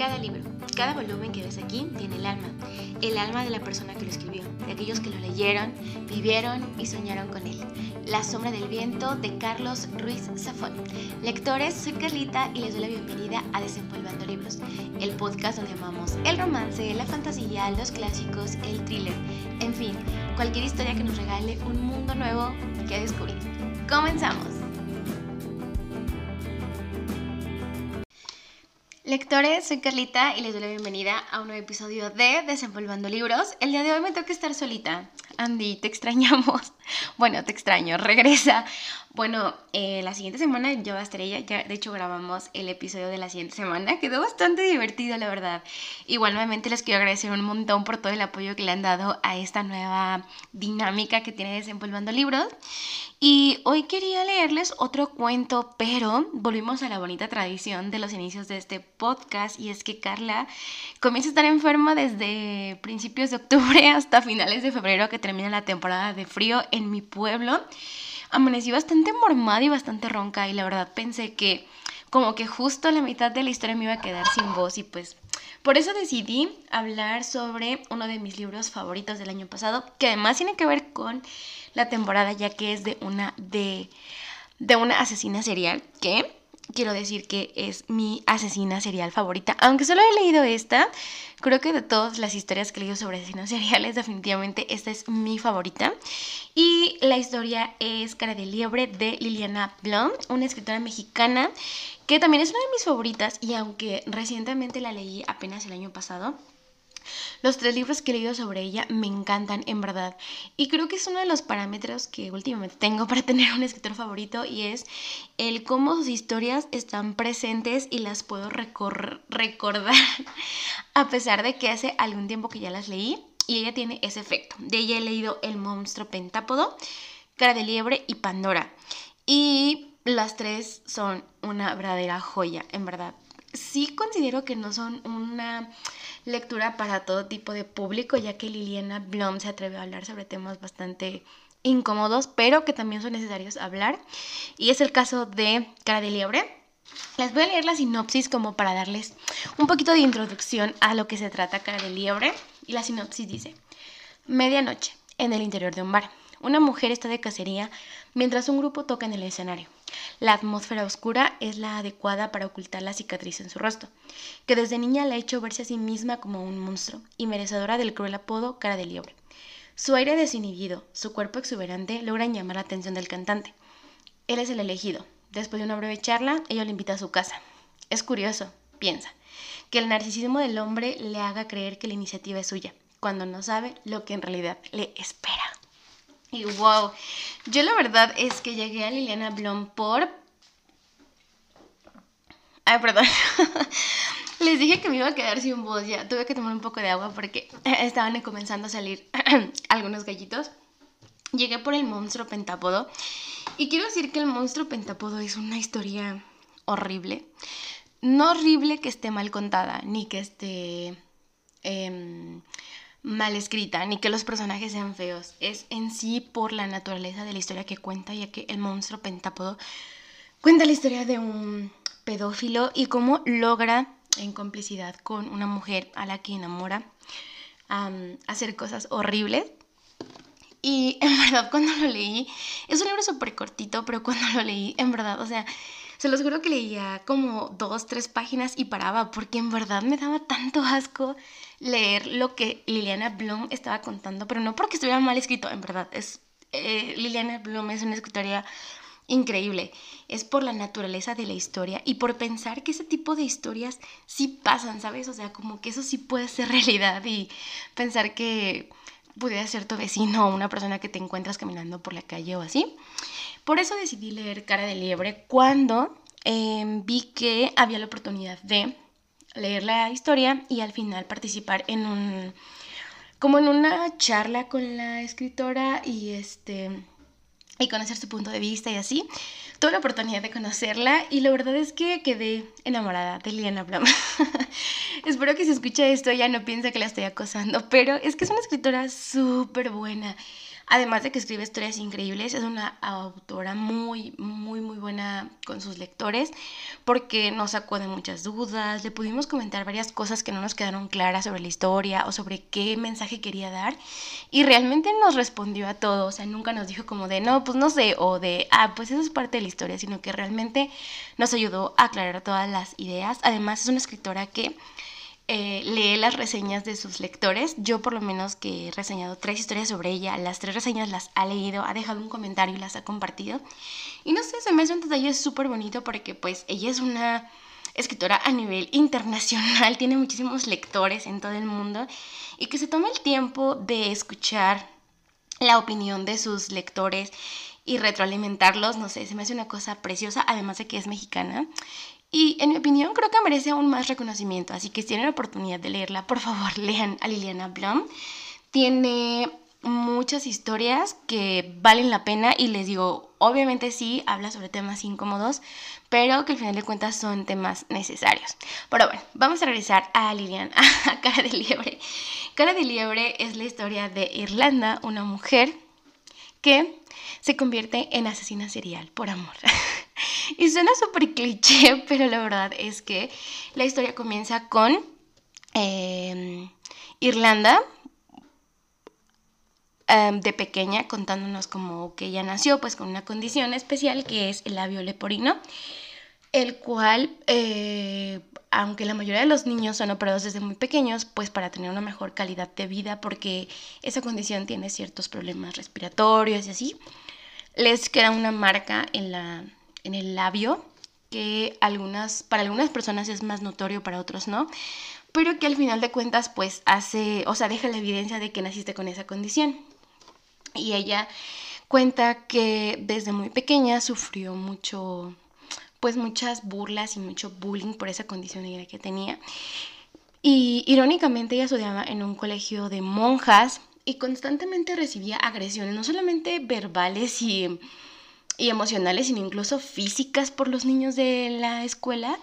Cada libro, cada volumen que ves aquí tiene el alma, el alma de la persona que lo escribió, de aquellos que lo leyeron, vivieron y soñaron con él. La sombra del viento de Carlos Ruiz Zafón. Lectores, soy Carlita y les doy la bienvenida a Desempolvando Libros, el podcast donde amamos el romance, la fantasía, los clásicos, el thriller, en fin, cualquier historia que nos regale un mundo nuevo que descubrir. ¡Comenzamos! Lectores, soy Carlita y les doy la bienvenida a un nuevo episodio de Desenvolvando Libros. El día de hoy me toca estar solita. Andy, te extrañamos. Bueno, te extraño, regresa. Bueno, eh, la siguiente semana yo estaré ya, ya, de hecho grabamos el episodio de la siguiente semana, quedó bastante divertido la verdad. Igual nuevamente les quiero agradecer un montón por todo el apoyo que le han dado a esta nueva dinámica que tiene Desempolvando Libros. Y hoy quería leerles otro cuento, pero volvimos a la bonita tradición de los inicios de este podcast y es que Carla comienza a estar enferma desde principios de octubre hasta finales de febrero que termina la temporada de frío en mi pueblo. Amanecí bastante mormada y bastante ronca y la verdad pensé que como que justo a la mitad de la historia me iba a quedar sin voz y pues por eso decidí hablar sobre uno de mis libros favoritos del año pasado, que además tiene que ver con la temporada ya que es de una de de una asesina serial que quiero decir que es mi asesina serial favorita. Aunque solo he leído esta, creo que de todas las historias que he leído sobre asesinos seriales, definitivamente esta es mi favorita. Y la historia es Cara de Liebre de Liliana Blum, una escritora mexicana que también es una de mis favoritas y aunque recientemente la leí apenas el año pasado, los tres libros que he leído sobre ella me encantan, en verdad. Y creo que es uno de los parámetros que últimamente tengo para tener un escritor favorito y es el cómo sus historias están presentes y las puedo recordar a pesar de que hace algún tiempo que ya las leí. Y ella tiene ese efecto. De ella he leído El monstruo pentápodo, Cara de liebre y Pandora. Y las tres son una verdadera joya, en verdad. Sí considero que no son una lectura para todo tipo de público, ya que Liliana Blum se atreve a hablar sobre temas bastante incómodos, pero que también son necesarios hablar. Y es el caso de Cara de Liebre. Les voy a leer la sinopsis como para darles un poquito de introducción a lo que se trata Cara de Liebre. Y la sinopsis dice, medianoche, en el interior de un bar. Una mujer está de cacería mientras un grupo toca en el escenario. La atmósfera oscura es la adecuada para ocultar la cicatriz en su rostro, que desde niña le ha hecho verse a sí misma como un monstruo y merecedora del cruel apodo cara de liebre. Su aire desinhibido, su cuerpo exuberante logran llamar la atención del cantante. Él es el elegido. Después de una breve charla, ella lo invita a su casa. Es curioso, piensa, que el narcisismo del hombre le haga creer que la iniciativa es suya, cuando no sabe lo que en realidad le espera. Y wow, yo la verdad es que llegué a Liliana Blum por... Ay, perdón. Les dije que me iba a quedar sin voz ya. Tuve que tomar un poco de agua porque estaban comenzando a salir algunos gallitos. Llegué por el monstruo pentápodo. Y quiero decir que el monstruo pentápodo es una historia horrible. No horrible que esté mal contada, ni que esté... Eh, mal escrita, ni que los personajes sean feos. Es en sí por la naturaleza de la historia que cuenta, ya que el monstruo pentápodo cuenta la historia de un pedófilo y cómo logra, en complicidad con una mujer a la que enamora, hacer cosas horribles. Y en verdad cuando lo leí, es un libro súper cortito, pero cuando lo leí, en verdad, o sea, se los juro que leía como dos, tres páginas y paraba, porque en verdad me daba tanto asco leer lo que Liliana Bloom estaba contando, pero no porque estuviera mal escrito, en verdad, es, eh, Liliana Bloom es una escritoria increíble. Es por la naturaleza de la historia y por pensar que ese tipo de historias sí pasan, ¿sabes? O sea, como que eso sí puede ser realidad y pensar que pudiera ser tu vecino o una persona que te encuentras caminando por la calle o así. Por eso decidí leer Cara de Liebre cuando em, vi que había la oportunidad de leer la historia y al final participar en un como en una charla con la escritora y este y conocer su punto de vista y así. Tuve la oportunidad de conocerla y la verdad es que quedé enamorada de Liana Blum. Espero que si escucha esto ya no piense que la estoy acosando, pero es que es una escritora súper buena. Además de que escribe historias increíbles, es una autora muy, muy, muy buena con sus lectores porque nos sacó de muchas dudas, le pudimos comentar varias cosas que no nos quedaron claras sobre la historia o sobre qué mensaje quería dar y realmente nos respondió a todo, o sea, nunca nos dijo como de, no, pues no sé, o de, ah, pues eso es parte de la historia, sino que realmente nos ayudó a aclarar todas las ideas. Además, es una escritora que eh, lee las reseñas de sus lectores. Yo por lo menos que he reseñado tres historias sobre ella, las tres reseñas las ha leído, ha dejado un comentario y las ha compartido. Y no sé, se me hace un detalle súper bonito porque pues ella es una escritora a nivel internacional, tiene muchísimos lectores en todo el mundo y que se tome el tiempo de escuchar la opinión de sus lectores y retroalimentarlos, no sé, se me hace una cosa preciosa, además de que es mexicana. Y en mi opinión creo que merece aún más reconocimiento, así que si tienen la oportunidad de leerla, por favor lean a Liliana Blum. Tiene muchas historias que valen la pena y les digo, obviamente sí, habla sobre temas incómodos, pero que al final de cuentas son temas necesarios. Pero bueno, vamos a regresar a Liliana, a Cara de Liebre. Cara de Liebre es la historia de Irlanda, una mujer que se convierte en asesina serial por amor. y suena súper cliché, pero la verdad es que la historia comienza con em, Irlanda, em, de pequeña contándonos como que ella nació pues con una condición especial que es el labio leporino, el cual eh, aunque la mayoría de los niños son operados desde muy pequeños, pues para tener una mejor calidad de vida, porque esa condición tiene ciertos problemas respiratorios y así, les queda una marca en, la, en el labio que algunas, para algunas personas es más notorio, para otros no, pero que al final de cuentas pues hace, o sea, deja la evidencia de que naciste con esa condición. Y ella cuenta que desde muy pequeña sufrió mucho pues muchas burlas y mucho bullying por esa condición que tenía. Y irónicamente ella estudiaba en un colegio de monjas y constantemente recibía agresiones, no solamente verbales y, y emocionales, sino incluso físicas por los niños de la escuela.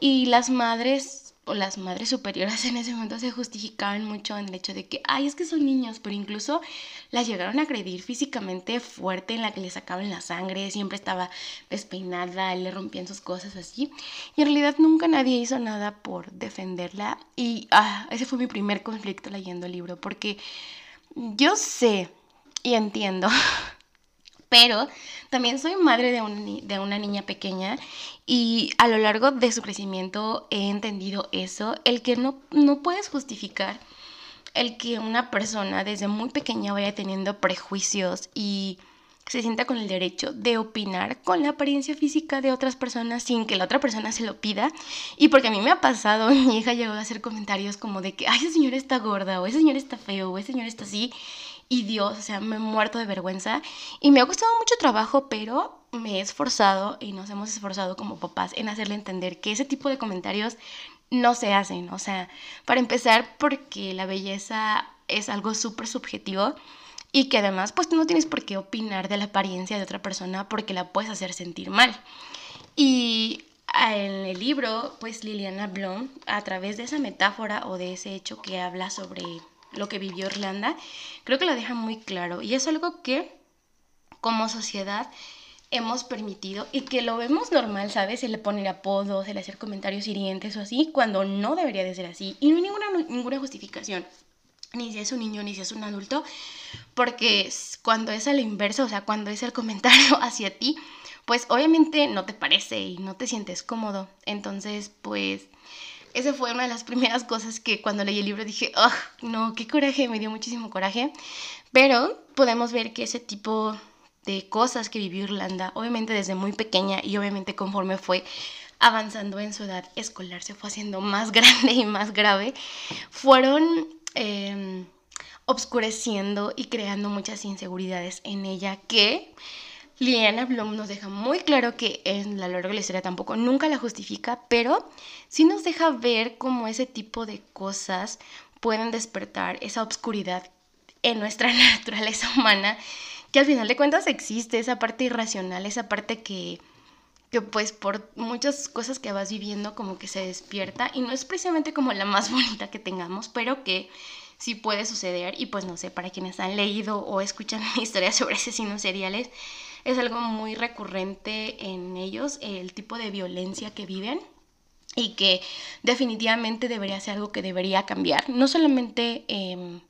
Y las madres o las madres superiores en ese momento se justificaban mucho en el hecho de que, ay, es que son niños, pero incluso las llegaron a agredir físicamente fuerte en la que le sacaban la sangre, siempre estaba despeinada, le rompían sus cosas así. Y en realidad nunca nadie hizo nada por defenderla. Y ah, ese fue mi primer conflicto leyendo el libro, porque yo sé y entiendo pero también soy madre de, de, una niña pequeña y a lo largo de su crecimiento he entendido eso, el que no, no puedes justificar el que una persona desde muy pequeña vaya teniendo prejuicios y se sienta con el derecho de opinar con la apariencia física de otras personas sin que la otra persona se lo pida. Y porque a mí me ha pasado, mi hija llegó a hacer comentarios como de que, ay, esa señora está gorda, o ese señor está feo, o ese señor está así y Dios, o sea, me he muerto de vergüenza y me ha costado mucho trabajo, pero me he esforzado y nos hemos esforzado como papás en hacerle entender que ese tipo de comentarios no se hacen, o sea, para empezar porque la belleza es algo súper subjetivo y que además pues no tienes por qué opinar de la apariencia de otra persona porque la puedes hacer sentir mal. Y en el libro, pues Liliana Blum, a través de esa metáfora o de ese hecho que habla sobre lo que vivió Irlanda, creo que lo deja muy claro. Y es algo que como sociedad hemos permitido y que lo vemos normal, ¿sabes? Se le pone apodos, se le hacer comentarios hirientes o así, cuando no debería de ser así. Y no hay ninguna, ninguna justificación, ni si es un niño, ni si es un adulto, porque cuando es al inverso, o sea, cuando es el comentario hacia ti, pues obviamente no te parece y no te sientes cómodo. Entonces, pues esa fue una de las primeras cosas que cuando leí el libro dije, oh, no, qué coraje, me dio muchísimo coraje. Pero podemos ver que ese tipo de cosas que vivió Irlanda, obviamente desde muy pequeña y obviamente conforme fue avanzando en su edad escolar, se fue haciendo más grande y más grave, fueron eh, obscureciendo y creando muchas inseguridades en ella que Liliana Blum nos deja muy claro que en la larga la historia tampoco nunca la justifica, pero sí nos deja ver cómo ese tipo de cosas pueden despertar esa obscuridad en nuestra naturaleza humana, que al final de cuentas existe, esa parte irracional, esa parte que, que pues por muchas cosas que vas viviendo como que se despierta y no es precisamente como la más bonita que tengamos, pero que sí puede suceder y pues no sé, para quienes han leído o escuchan historias sobre asesinos seriales, es algo muy recurrente en ellos, el tipo de violencia que viven y que definitivamente debería ser algo que debería cambiar, no solamente en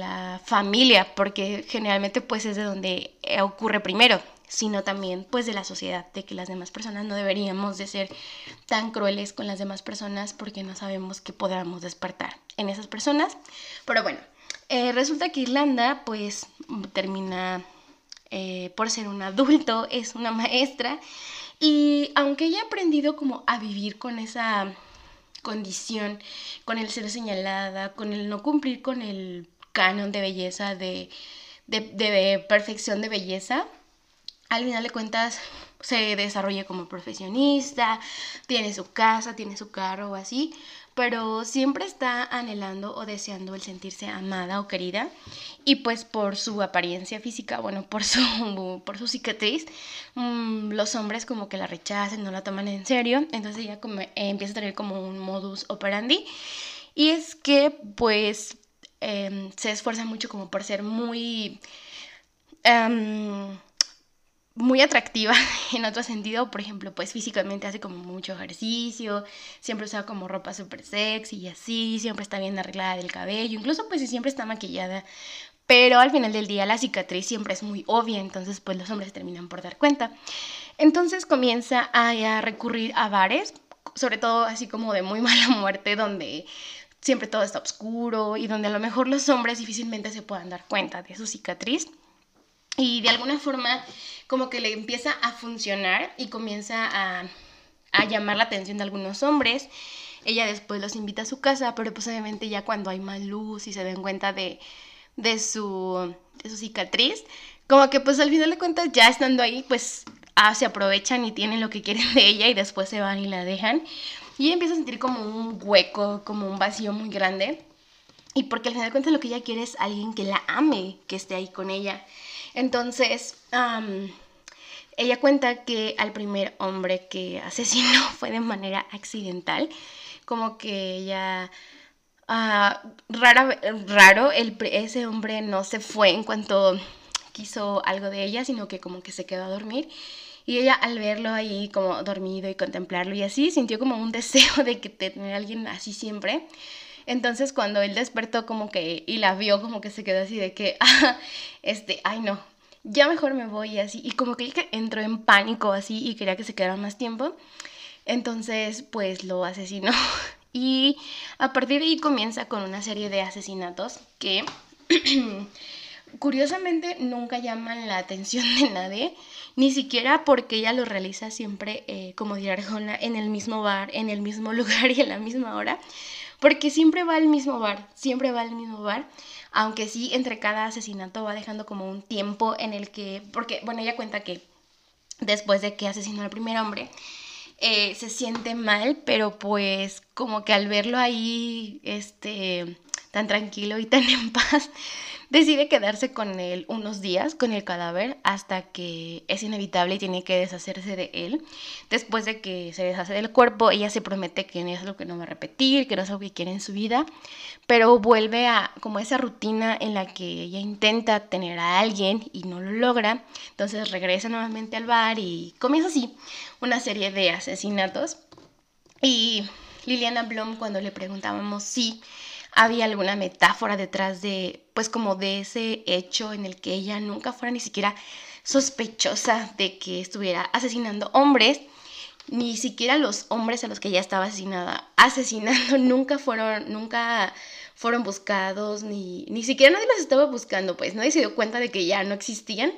la familia, porque generalmente pues es de donde ocurre primero, sino también pues de la sociedad, de que las demás personas no deberíamos de ser tan crueles con las demás personas porque no sabemos qué podamos despertar en esas personas. Pero bueno, eh, resulta que Irlanda pues termina eh, por ser un adulto, es una maestra. Y aunque ella ha aprendido como a vivir con esa condición, con el ser señalada, con el no cumplir con el canon de belleza, de, de, de perfección de belleza, al final de cuentas se desarrolla como profesionista, tiene su casa, tiene su carro o así, pero siempre está anhelando o deseando el sentirse amada o querida y pues por su apariencia física, bueno, por su, por su cicatriz, mm, los hombres como que la rechazan, no la toman en serio, entonces ella como, empieza a tener como un modus operandi y es que pues em, se esfuerza mucho como por ser muy... Em, muy atractiva en otro sentido, por ejemplo, pues físicamente hace como mucho ejercicio, siempre usa como ropa súper sexy y así, siempre está bien arreglada del cabello, incluso pues siempre está maquillada, pero al final del día la cicatriz siempre es muy obvia, entonces pues los hombres terminan por dar cuenta. Entonces comienza a, recurrir a bares, sobre todo así como de muy mala muerte, donde siempre todo está oscuro y donde a lo mejor los hombres difícilmente se puedan dar cuenta de su cicatriz. Y de alguna forma como que le empieza a funcionar y comienza a, a llamar la atención de algunos hombres. Ella después los invita a su casa, pero pues obviamente ya cuando hay más luz y se den cuenta de, de, su, de su cicatriz, como que pues al final de cuentas ya estando ahí, pues ah, se aprovechan y tienen lo que quieren de ella y después se van y la dejan. Y ella empieza a sentir como un hueco, como un vacío muy grande. Y porque al final de cuentas lo que ella quiere es alguien que la ame, que esté ahí con ella. Entonces, ella cuenta que al primer hombre que asesinó fue de manera accidental, como que ella... Uh, rara, raro, el, ese hombre no se fue en cuanto quiso algo de ella, sino que como que se quedó a dormir. Y ella al verlo ahí como dormido y contemplarlo y así, sintió como un deseo de que tener a alguien así siempre. Entonces cuando él despertó como que y la vio como que se quedó así de que, ah, este, ay no, ya mejor me voy así. Y como que entró en pánico así y quería que se quedara más tiempo. Entonces pues lo asesinó. Y a partir de ahí comienza con una serie de asesinatos que curiosamente nunca llaman la atención de nadie, ni siquiera porque ella lo realiza siempre, eh, como dirá Arjona, en el mismo bar, en el mismo lugar y en la misma hora, porque siempre va al mismo bar, siempre va al mismo bar, aunque sí entre cada asesinato va dejando como un tiempo en el que, porque, bueno, ella cuenta que después de que asesinó al primer hombre, eh, se siente mal, pero pues como que al verlo ahí, este, tan tranquilo y tan en paz, decide quedarse con él unos días, con el cadáver, hasta que es inevitable y tiene que deshacerse de él. Después de que se deshace del cuerpo, ella se promete que no es algo que no va a repetir, que no es algo que quiere en su vida, pero vuelve a como esa rutina en la que ella intenta tener a alguien y no lo logra. Entonces regresa nuevamente al bar y comienza así una serie de asesinatos. Y Liliana Blom, cuando le preguntábamos si había alguna metáfora detrás de, pues como de ese hecho en el que ella nunca fuera ni siquiera sospechosa de que estuviera asesinando hombres, ni siquiera los hombres a los que ella estaba asesinada, asesinando nunca fueron, nunca fueron buscados, ni, ni siquiera nadie los estaba buscando, pues nadie se dio cuenta de que ya no existían.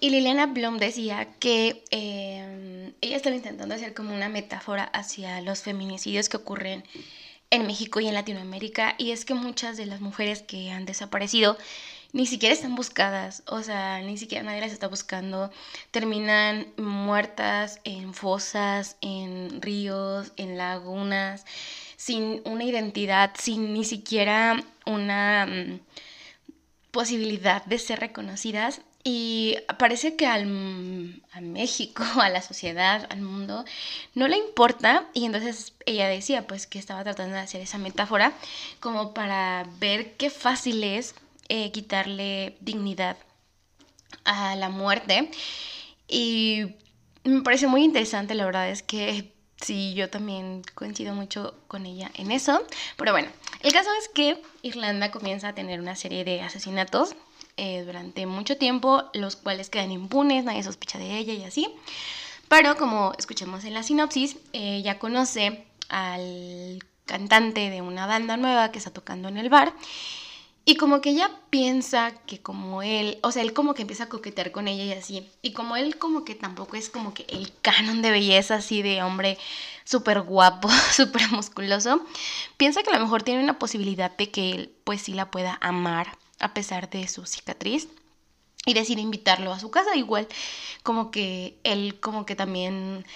Y Liliana Blum decía que eh, ella estaba intentando hacer como una metáfora hacia los feminicidios que ocurren en México y en Latinoamérica y es que muchas de las mujeres que han desaparecido ni siquiera están buscadas, o sea, ni siquiera nadie las está buscando, terminan muertas en fosas, en ríos, en lagunas, sin una identidad, sin ni siquiera una mm, posibilidad de ser reconocidas y parece que al, a México, a la sociedad, al mundo, no le importa. Y entonces ella decía pues que estaba tratando de hacer esa metáfora como para ver qué fácil es eh, quitarle dignidad a la muerte. Y me parece muy interesante, la verdad es que sí, yo también coincido mucho con ella en eso. Pero bueno, el caso es que Irlanda comienza a tener una serie de asesinatos eh, durante mucho tiempo, los cuales quedan impunes, nadie sospecha de ella y así. Pero como escuchemos en la sinopsis, ella conoce al cantante de una banda nueva que está tocando en el bar y como que ella piensa que como él, o sea, él como que empieza a coquetear con ella y así. Y como él como que tampoco es como que el canon de belleza así de hombre súper guapo, súper musculoso, piensa que a lo mejor tiene una posibilidad de que él pues sí la pueda amar a pesar de su cicatriz. Y decide invitarlo a su casa, igual como que él como que también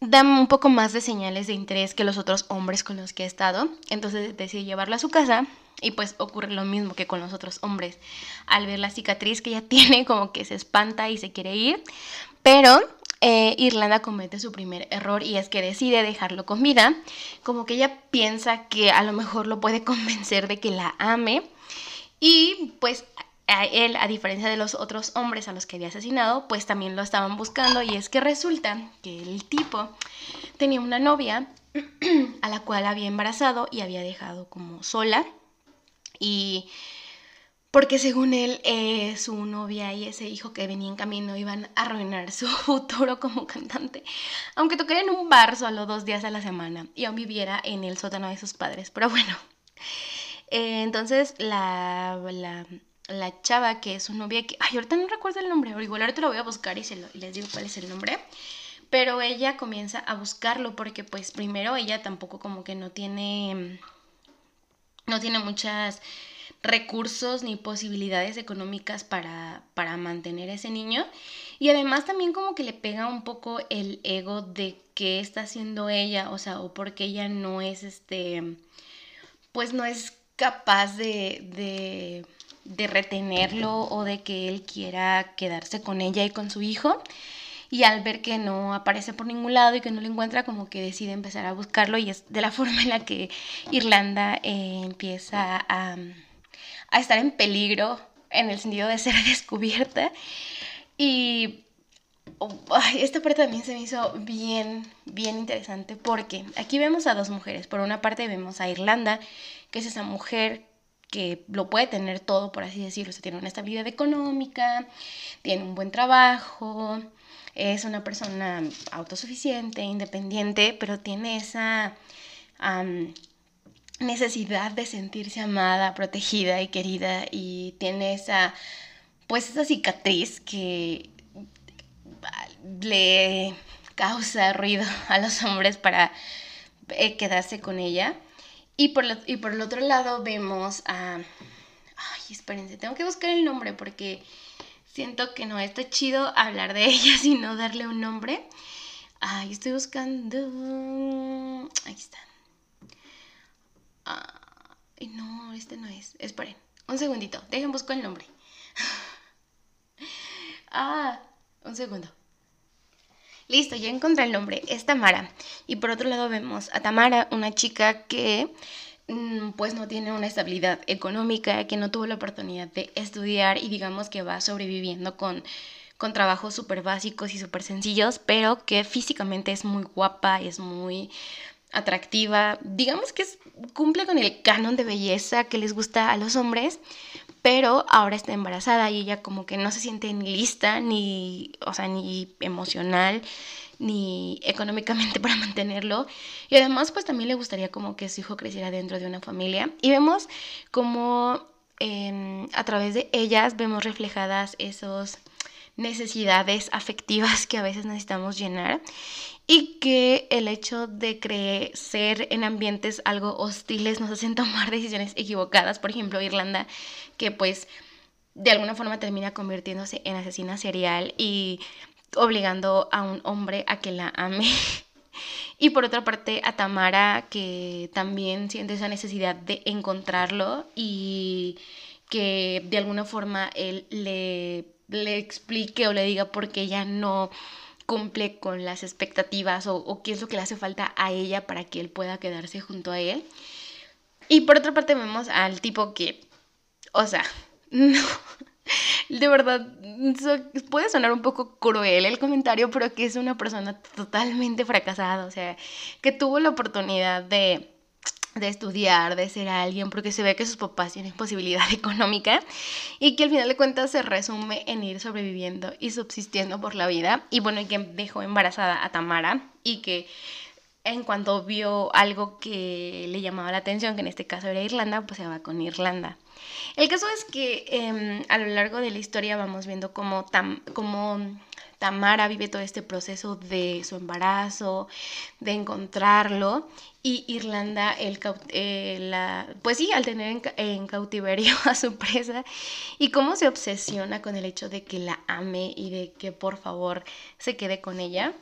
da un poco más de señales de interés que los otros hombres con los que ha estado. Entonces decide llevarlo a su casa y pues ocurre lo mismo que con los otros hombres. Al ver la cicatriz que ella tiene, como que se espanta y se quiere ir. Pero eh, Irlanda comete su primer error y es que decide dejarlo con vida. Como que ella piensa que a lo mejor lo puede convencer de que la ame. Y pues a él, a diferencia de los otros hombres a los que había asesinado, pues también lo estaban buscando. Y es que resulta que el tipo tenía una novia a la cual había embarazado y había dejado como sola y porque según él, eh, su novia y ese hijo que venía en camino iban a arruinar su futuro como cantante, aunque tocara en un bar solo dos días a la semana y aún viviera en el sótano de sus padres. Pero bueno, eh, entonces la, la, chava que es su novia, que, ay, ahorita no recuerdo el nombre, igual ahorita lo voy a buscar y, se lo, y les digo cuál es el nombre. Pero ella comienza a buscarlo porque pues primero ella tampoco como que no tiene no tiene muchos recursos ni posibilidades económicas para, para mantener a ese niño. Y además también como que le pega un poco el ego de qué está haciendo ella, o sea, o porque ella no es este, pues no es capaz de, de, retenerlo o de que él quiera quedarse con ella y con su hijo y al ver que no aparece por ningún lado y que no lo encuentra, como que decide empezar a buscarlo y es de la forma en la que Irlanda eh, empieza a, a, estar en peligro en el sentido de ser descubierta. Y esta parte también se me hizo bien, bien interesante porque aquí vemos a dos mujeres. Por una parte vemos a Irlanda, que es esa mujer que lo puede tener todo, por así decirlo. O sea, tiene una estabilidad económica, tiene un buen trabajo, es una persona autosuficiente, independiente, pero tiene esa necesidad de sentirse amada, protegida y querida y tiene esa, pues esa cicatriz que le causa ruido a los hombres para eh, quedarse con ella. Y por, y por el otro lado vemos a... Ay, espérense, tengo que buscar el nombre porque siento que no está chido hablar de ella sino darle un nombre. Ay, estoy buscando. Ahí está. Ay, no, este no es. Esperen, un segundito. Dejen busco el nombre. ah, un segundo. Listo, ya encontré el nombre. Es Tamara. Y por otro lado vemos a Tamara, una chica que Mm, pues no tiene una estabilidad económica, que no tuvo la oportunidad de estudiar y digamos que va sobreviviendo con, con trabajos súper básicos y súper sencillos, pero que físicamente es muy guapa, es muy atractiva, digamos que cumple con el canon de belleza que les gusta a los hombres, pero ahora está embarazada y ella como que no se siente ni lista, ni, o sea, ni emocional, ni económicamente para mantenerlo. Y además, pues también le gustaría como que su hijo creciera dentro de una familia. Y vemos como em, a través de ellas vemos reflejadas esas necesidades afectivas que a veces necesitamos llenar y que el hecho de crecer en ambientes algo hostiles nos hacen tomar decisiones equivocadas. Por ejemplo, Irlanda, que pues de alguna forma termina convirtiéndose en asesina serial y obligando a un hombre a que la ame. Y por otra parte a Tamara que también siente esa necesidad de encontrarlo y que de alguna forma él le le explique o le diga por qué ella no cumple con las expectativas o, qué es lo que le hace falta a ella para que él pueda quedarse junto a él. Y por otra parte vemos al tipo que, o sea, no, de verdad, puede sonar un poco cruel el comentario, pero que es una persona totalmente fracasada, o sea, que tuvo la oportunidad de, de estudiar, de ser alguien, porque se ve que sus papás tienen posibilidad económica y que al final de cuentas se resume en ir sobreviviendo y subsistiendo por la vida. Y bueno, y que dejó embarazada a Tamara y que en cuanto vio algo que le llamaba la atención, que en este caso era Irlanda, pues se va con Irlanda. El caso es que em, a lo largo de la historia vamos viendo cómo, Tam, Tamara vive todo este proceso de su embarazo, de encontrarlo, y Irlanda, el, eh, la, pues sí, al tener en, en, cautiverio a su presa, y cómo se obsesiona con el hecho de que la ame y de que por favor se quede con ella.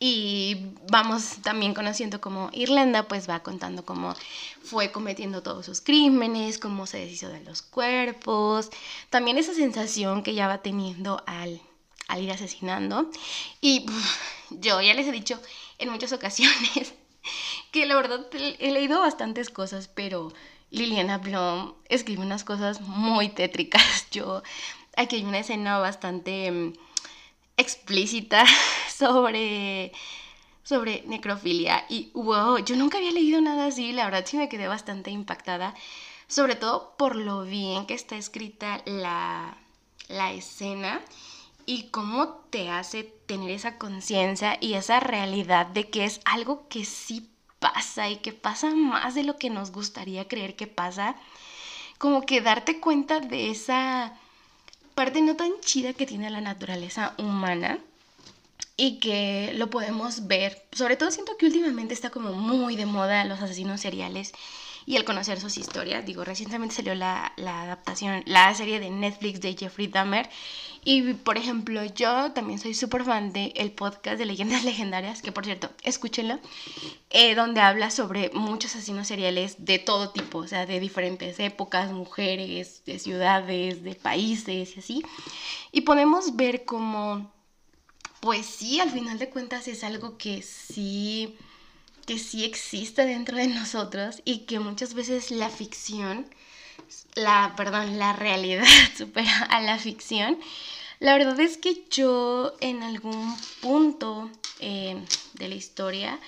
Y vamos también conociendo cómo Irlanda pues va contando cómo fue cometiendo todos sus crímenes, cómo se deshizo de los cuerpos, también esa sensación que ya va teniendo al, al ir asesinando. Y yo ya les he dicho en muchas ocasiones que la verdad he leído bastantes cosas, pero Liliana Blom escribe unas cosas muy tétricas. Yo, aquí hay una escena bastante mm, explícita sobre, sobre necrofilia. Y wow, yo nunca había leído nada así, la verdad sí me quedé bastante impactada, sobre todo por lo bien que está escrita la, la escena y cómo te hace tener esa conciencia y esa realidad de que es algo que sí pasa y que pasa más de lo que nos gustaría creer que pasa. Como que darte cuenta de esa parte no tan chida que tiene la naturaleza humana y que lo podemos ver. Sobre todo siento que últimamente está como muy de moda los asesinos seriales y el conocer sus historias. Digo, recientemente salió la, la adaptación, la serie de Netflix de Jeffrey Dahmer. Y, por ejemplo, yo también soy súper fan del el podcast de Leyendas Legendarias, que por cierto, escúchenlo, eh, donde habla sobre muchos asesinos seriales de todo tipo, o sea, de diferentes épocas, mujeres, de ciudades, de países y así. Y podemos ver cómo pues sí, al final de cuentas es algo que sí, que sí existe dentro de nosotros y que muchas veces la ficción, la, perdón, la realidad supera a la ficción. La verdad es que yo en algún punto eh, de la historia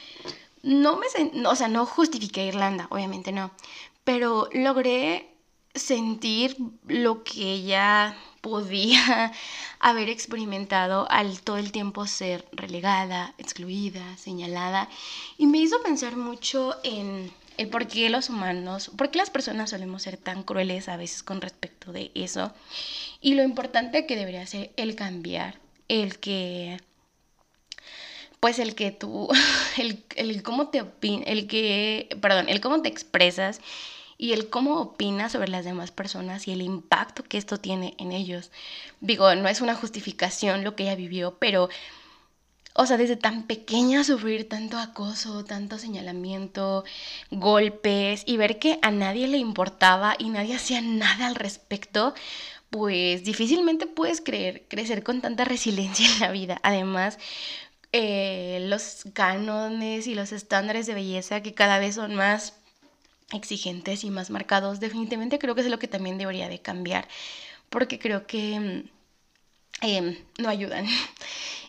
no me, o sea, no justifiqué Irlanda, obviamente no, pero logré sentir lo que ella podía haber experimentado al todo el tiempo ser relegada, excluida, señalada. Y me hizo pensar mucho en el por qué los humanos, por qué las personas solemos ser tan crueles a veces con respecto de eso. Y lo importante que debería ser el cambiar, el que pues el que tú, el, el cómo te opin, el que, perdón, el cómo te expresas y el cómo opina sobre las demás personas y el impacto que esto tiene en ellos. Digo, no es una justificación lo que ella vivió, pero, o sea, desde tan pequeña sufrir tanto acoso, tanto señalamiento, golpes y ver que a nadie le importaba y nadie hacía nada al respecto, pues difícilmente puedes creer, crecer con tanta resiliencia en la vida. Además, eh, los cánones y los estándares de belleza que cada vez son más exigentes y más marcados, definitivamente creo que es lo que también debería de cambiar, porque creo que mm, em, no ayudan.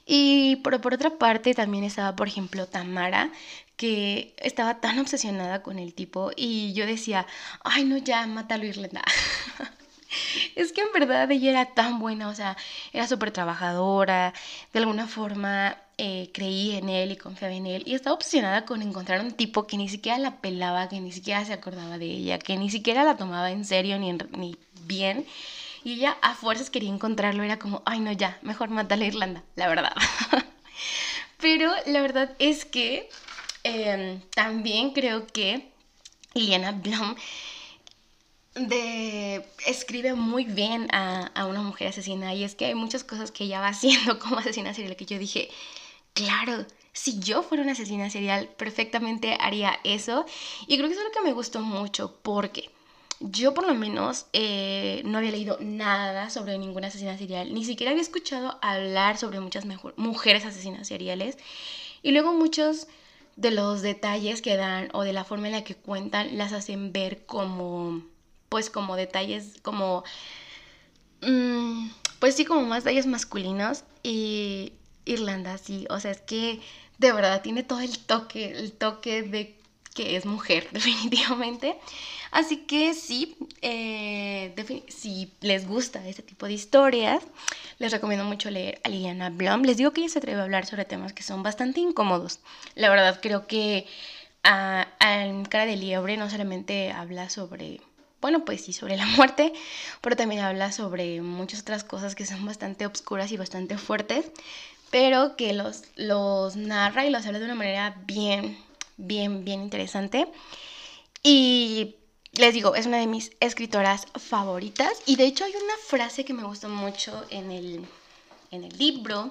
Y por, por otra parte también estaba, por ejemplo, Tamara, que estaba tan obsesionada con el tipo y yo decía, ay no, ya, mátalo Irlanda. es que en verdad ella era tan buena, o sea, era súper trabajadora, de alguna forma eh, creí en él y confiaba en él y estaba obsesionada con encontrar un tipo que ni siquiera la pelaba, que ni siquiera se acordaba de ella, que ni siquiera la tomaba en serio ni, ni bien. Y ella a fuerzas quería encontrarlo, era como, ay no, ya, mejor mátale a Irlanda, la verdad. Pero la verdad es que em, también creo que Liliana Blum de, escribe muy bien a, a, una mujer asesina y es que hay muchas cosas que ella va haciendo como asesina serial que yo dije, claro, si yo fuera una asesina serial, perfectamente haría eso. Y creo que eso es lo que me gustó mucho, porque yo por lo menos eh, no había leído nada sobre ninguna asesina serial, ni siquiera había escuchado hablar sobre muchas mujeres asesinas seriales. Y luego muchos de los detalles que dan o de la forma en la que cuentan las hacen ver como, pues como detalles, como, mm, pues sí, como más detalles masculinos. Y Irlanda, sí, o sea, es que de verdad tiene todo el toque, el toque de que es mujer, definitivamente. Así que sí, eh, si les gusta este tipo de historias, les recomiendo mucho leer a Liliana Blum. Les digo que ella se atreve a hablar sobre temas que son bastante incómodos. La verdad, creo que a, en Cara de Liebre no solamente habla sobre bueno, pues sí, sobre la muerte, pero también habla sobre muchas otras cosas que son bastante obscuras y bastante fuertes, pero que los, los narra y los habla de una manera bien, bien, bien interesante. Y les digo, es una de mis escritoras favoritas. Y de hecho hay una frase que me gustó mucho en el, en el libro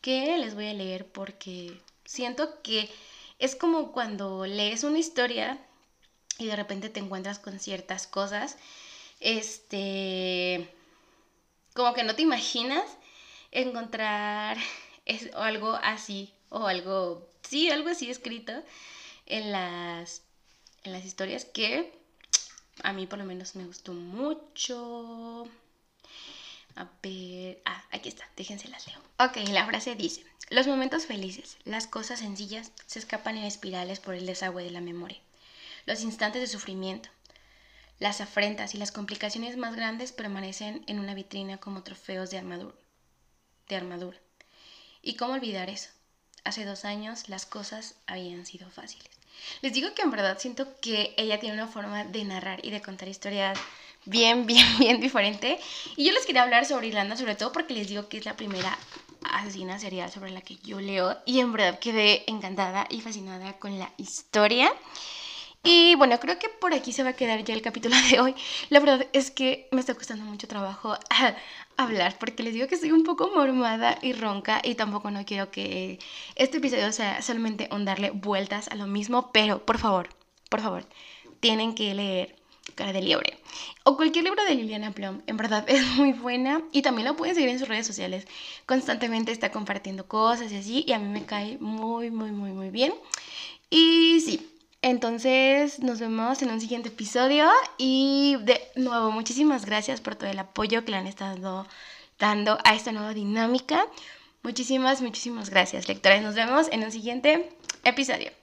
que les voy a leer porque siento que es como cuando lees una historia y de repente te encuentras con ciertas cosas, este, como que no te imaginas encontrar algo así o algo, sí, algo así escrito en las, en las historias que a mí por lo menos me gustó mucho. A ver, ah, aquí está, déjense las leo. Ok, la frase dice, los momentos felices, las cosas sencillas, se escapan en espirales por el desagüe de la memoria. Los instantes de sufrimiento, las afrentas y las complicaciones más grandes permanecen en una vitrina como trofeos de armadura. De armadura. ¿Y cómo olvidar eso? Hace dos años las cosas habían sido fáciles. Les digo que en verdad siento que ella tiene una forma de narrar y de contar historias bien, bien, bien diferente. Y yo les quería hablar sobre Irlanda, sobre todo porque les digo que es la primera asesina serial sobre la que yo leo. Y en verdad quedé encantada y fascinada con la historia. Y bueno, creo que por aquí se va a quedar ya el capítulo de hoy. La verdad es que me está costando mucho trabajo hablar porque les digo que estoy un poco mormada y ronca y tampoco no quiero que este episodio sea solamente un darle vueltas a lo mismo, pero por favor, por favor, tienen que leer Cara de Liebre o cualquier libro de Liliana Plum. En verdad es muy buena y también la pueden seguir en sus redes sociales. Constantemente está compartiendo cosas y así y a mí me cae muy, muy, muy, muy bien. Y sí, entonces nos vemos en un siguiente episodio y de nuevo muchísimas gracias por todo el apoyo que le han estado dando a esta nueva dinámica. Muchísimas, muchísimas gracias, lectores. Nos vemos en un siguiente episodio.